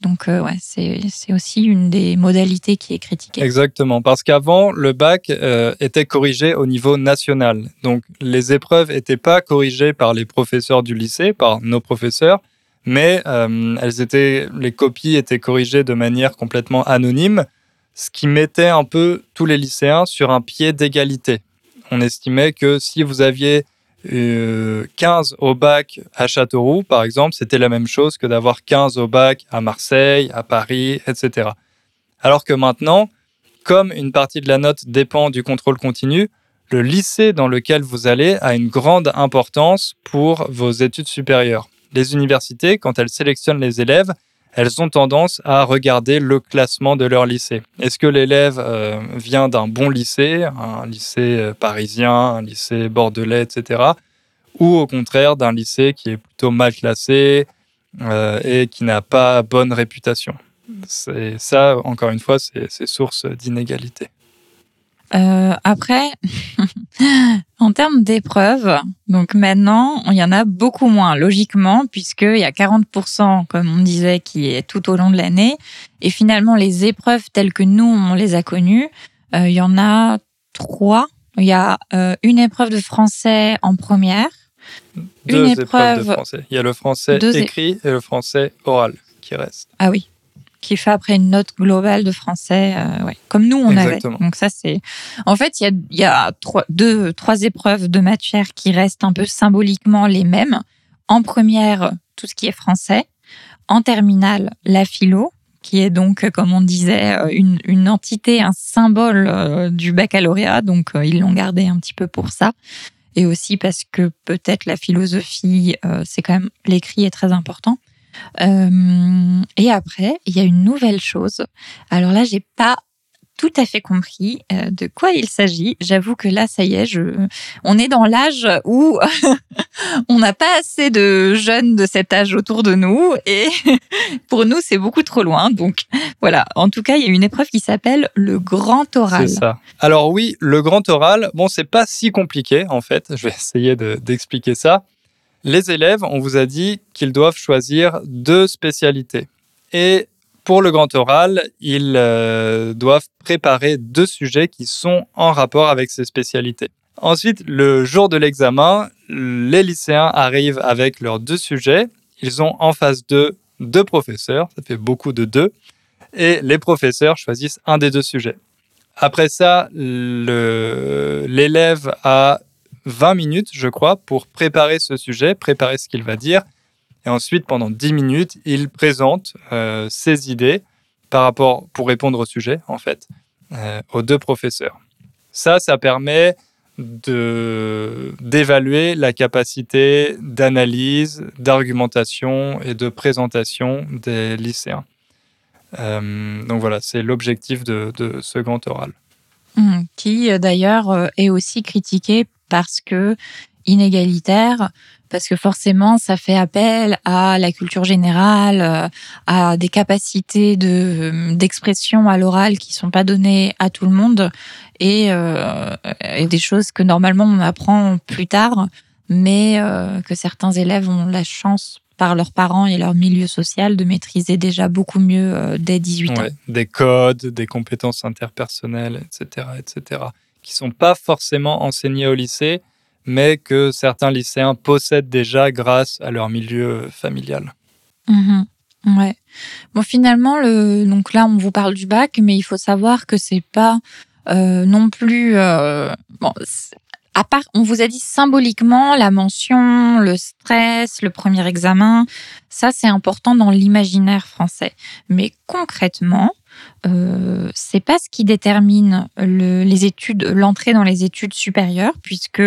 Donc, euh, ouais, c'est aussi une des modalités qui est critiquée. Exactement, parce qu'avant, le bac euh, était corrigé au niveau national. Donc, les épreuves n'étaient pas corrigées par les professeurs du lycée, par nos professeurs, mais euh, elles étaient, les copies étaient corrigées de manière complètement anonyme, ce qui mettait un peu tous les lycéens sur un pied d'égalité. On estimait que si vous aviez 15 euh, au bac à Châteauroux, par exemple, c'était la même chose que d'avoir 15 au bac à Marseille, à Paris, etc. Alors que maintenant, comme une partie de la note dépend du contrôle continu, le lycée dans lequel vous allez a une grande importance pour vos études supérieures. Les universités, quand elles sélectionnent les élèves, elles ont tendance à regarder le classement de leur lycée. Est-ce que l'élève euh, vient d'un bon lycée, un lycée euh, parisien, un lycée bordelais, etc., ou au contraire d'un lycée qui est plutôt mal classé euh, et qui n'a pas bonne réputation? C'est ça, encore une fois, c'est source d'inégalité. Euh, après, en termes d'épreuves, donc maintenant, il y en a beaucoup moins, logiquement, puisqu'il y a 40%, comme on disait, qui est tout au long de l'année. Et finalement, les épreuves telles que nous, on les a connues, euh, il y en a trois. Il y a euh, une épreuve de français en première. Deux une épreuve, de français. Il y a le français écrit et le français oral qui reste. Ah oui, qui fait après une note globale de français, euh, ouais, comme nous on avait. Donc ça c'est, en fait il y a, y a trois, deux, trois épreuves de matière qui restent un peu symboliquement les mêmes. En première, tout ce qui est français. En terminale, la philo, qui est donc, comme on disait, euh, une, une entité, un symbole euh, du baccalauréat. Donc ils l'ont gardé un petit peu pour ça. Et aussi parce que peut-être la philosophie, c'est quand même l'écrit est très important. Euh, et après, il y a une nouvelle chose. Alors là, j'ai pas tout à fait compris euh, de quoi il s'agit. J'avoue que là, ça y est, je... on est dans l'âge où on n'a pas assez de jeunes de cet âge autour de nous et pour nous, c'est beaucoup trop loin. Donc voilà, en tout cas, il y a une épreuve qui s'appelle le grand oral. C'est ça. Alors oui, le grand oral, bon, c'est pas si compliqué en fait. Je vais essayer d'expliquer ça. Les élèves, on vous a dit qu'ils doivent choisir deux spécialités. Et pour le grand oral, ils euh, doivent préparer deux sujets qui sont en rapport avec ces spécialités. Ensuite, le jour de l'examen, les lycéens arrivent avec leurs deux sujets. Ils ont en face d'eux deux professeurs, ça fait beaucoup de deux, et les professeurs choisissent un des deux sujets. Après ça, l'élève a 20 minutes, je crois, pour préparer ce sujet, préparer ce qu'il va dire. Et ensuite, pendant 10 minutes, il présente euh, ses idées par rapport, pour répondre au sujet, en fait, euh, aux deux professeurs. Ça, ça permet d'évaluer la capacité d'analyse, d'argumentation et de présentation des lycéens. Euh, donc voilà, c'est l'objectif de, ce grand oral. Mmh, qui d'ailleurs est aussi critiqué parce que inégalitaire, parce que forcément, ça fait appel à la culture générale, euh, à des capacités de d'expression à l'oral qui sont pas données à tout le monde et, euh, des choses que normalement on apprend plus tard, mais euh, que certains élèves ont la chance par leurs parents et leur milieu social de maîtriser déjà beaucoup mieux dès 18 ans. Des codes, des compétences interpersonnelles, etc., etc qui sont pas forcément enseignés au lycée, mais que certains lycéens possèdent déjà grâce à leur milieu familial. Mhm. ouais. Bon, finalement, le... donc là, on vous parle du bac, mais il faut savoir que c'est pas euh, non plus. Euh... Bon, à part, on vous a dit symboliquement la mention, le stress, le premier examen, ça c'est important dans l'imaginaire français. Mais concrètement, euh, c'est pas ce qui détermine le, les études, l'entrée dans les études supérieures, puisque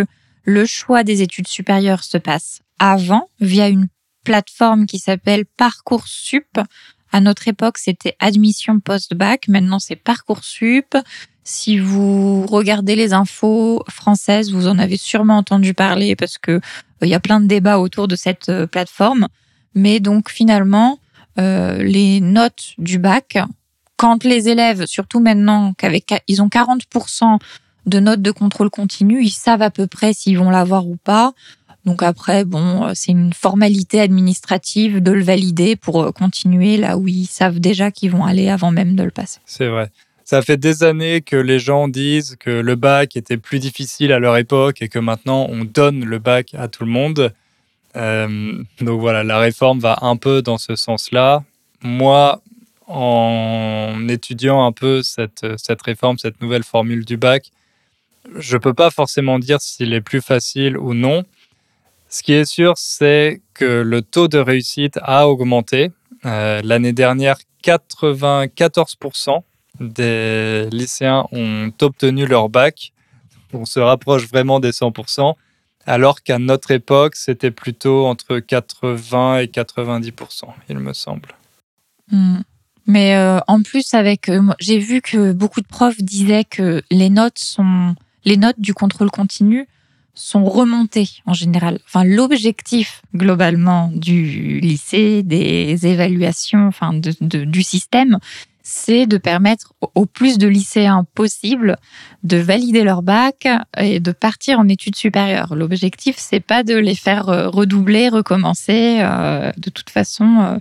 le choix des études supérieures se passe avant via une plateforme qui s'appelle Parcoursup. À notre époque, c'était admission post-bac. Maintenant, c'est Parcoursup. Si vous regardez les infos françaises, vous en avez sûrement entendu parler parce que euh, il y a plein de débats autour de cette euh, plateforme. Mais donc finalement, euh, les notes du bac, quand les élèves, surtout maintenant qu'avec ils ont 40% de notes de contrôle continu, ils savent à peu près s'ils vont l'avoir ou pas. Donc après, bon, c'est une formalité administrative de le valider pour continuer là où ils savent déjà qu'ils vont aller avant même de le passer. C'est vrai. Ça fait des années que les gens disent que le bac était plus difficile à leur époque et que maintenant on donne le bac à tout le monde. Euh, donc voilà, la réforme va un peu dans ce sens-là. Moi, en étudiant un peu cette, réforme, cette nouvelle formule du bac, je ne peux pas forcément dire s'il est plus facile ou non. Ce qui est sûr, c'est que le taux de réussite a augmenté. Euh, L'année dernière, 94% des lycéens ont obtenu leur bac. On se rapproche vraiment des 100%, alors qu'à notre époque, c'était plutôt entre 80 et 90%, il me semble. Hmm. Mais euh, en plus, avec, euh, j'ai vu que beaucoup de profs disaient que les notes sont, les notes du contrôle continu sont remontées en général. Enfin, l'objectif globalement du lycée, des évaluations, enfin du système, c'est de permettre au plus de lycéens possible de valider leur bac et de partir en études supérieures. L'objectif, c'est pas de les faire euh, redoubler, recommencer. Euh, de toute façon,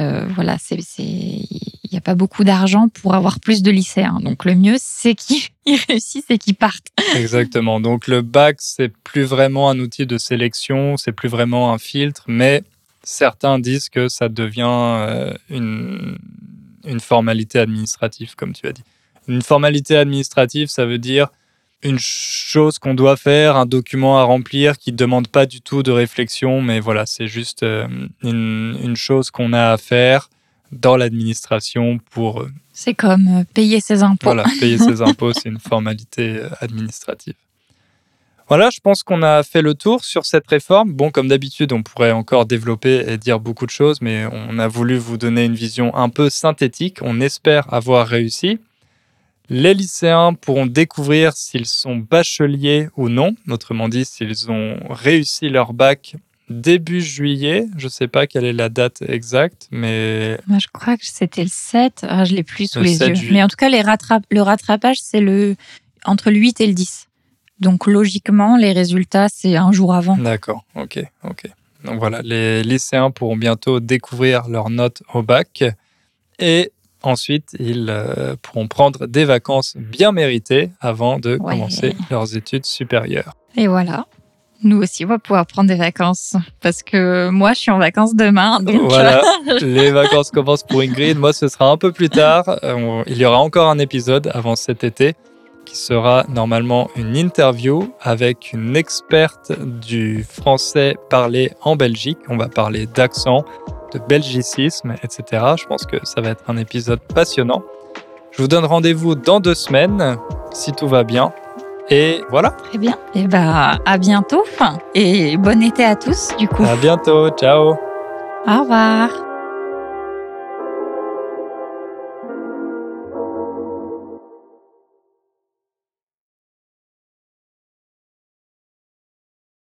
euh, voilà, c'est il n'y a pas beaucoup d'argent pour avoir plus de lycéens. Donc le mieux, c'est qu'ils réussissent et qu'ils partent. Exactement. Donc le bac, c'est plus vraiment un outil de sélection, c'est plus vraiment un filtre, mais certains disent que ça devient une une formalité administrative, comme tu as dit. Une formalité administrative, ça veut dire une chose qu'on doit faire, un document à remplir qui ne demande pas du tout de réflexion, mais voilà, c'est juste euh, une, chose qu'on a à faire dans l'administration pour... Euh, c'est comme euh, payer ses impôts. Voilà, payer ses impôts, c'est une formalité administrative. Voilà, je pense qu'on a fait le tour sur cette réforme. Bon, comme d'habitude, on pourrait encore développer et dire beaucoup de choses, mais on a voulu vous donner une vision un peu synthétique. On espère avoir réussi. Les lycéens pourront découvrir s'ils sont bacheliers ou non, autrement dit, s'ils ont réussi leur bac début juillet. Je ne sais pas quelle est la date exacte, mais... Moi, je crois que c'était le 7. Ah, je l'ai plus sous les yeux. Mais en tout cas, les le rattrapage, c'est le... entre le 8 et le 10. Donc logiquement, les résultats, c'est un jour avant. D'accord, ok, ok. Donc voilà, les lycéens pourront bientôt découvrir leurs notes au bac et ensuite ils euh, pourront prendre des vacances bien méritées avant de commencer leurs études supérieures. Et voilà. Nous aussi, on va pouvoir prendre des vacances parce que moi, je suis en vacances demain. Voilà, les vacances commencent pour Ingrid. Moi, ce sera un peu plus tard. Euh, il y aura encore un épisode avant cet été qui sera normalement une interview avec une experte du français parlé en Belgique. On va parler d'accent, de belgicisme, etc. Je pense que ça va être un épisode passionnant. Je vous donne rendez-vous dans deux semaines, si tout va bien. Et voilà. Très bien. Et eh bah, à bientôt. Et bon été à tous, du coup. À bientôt. Ciao. Au revoir.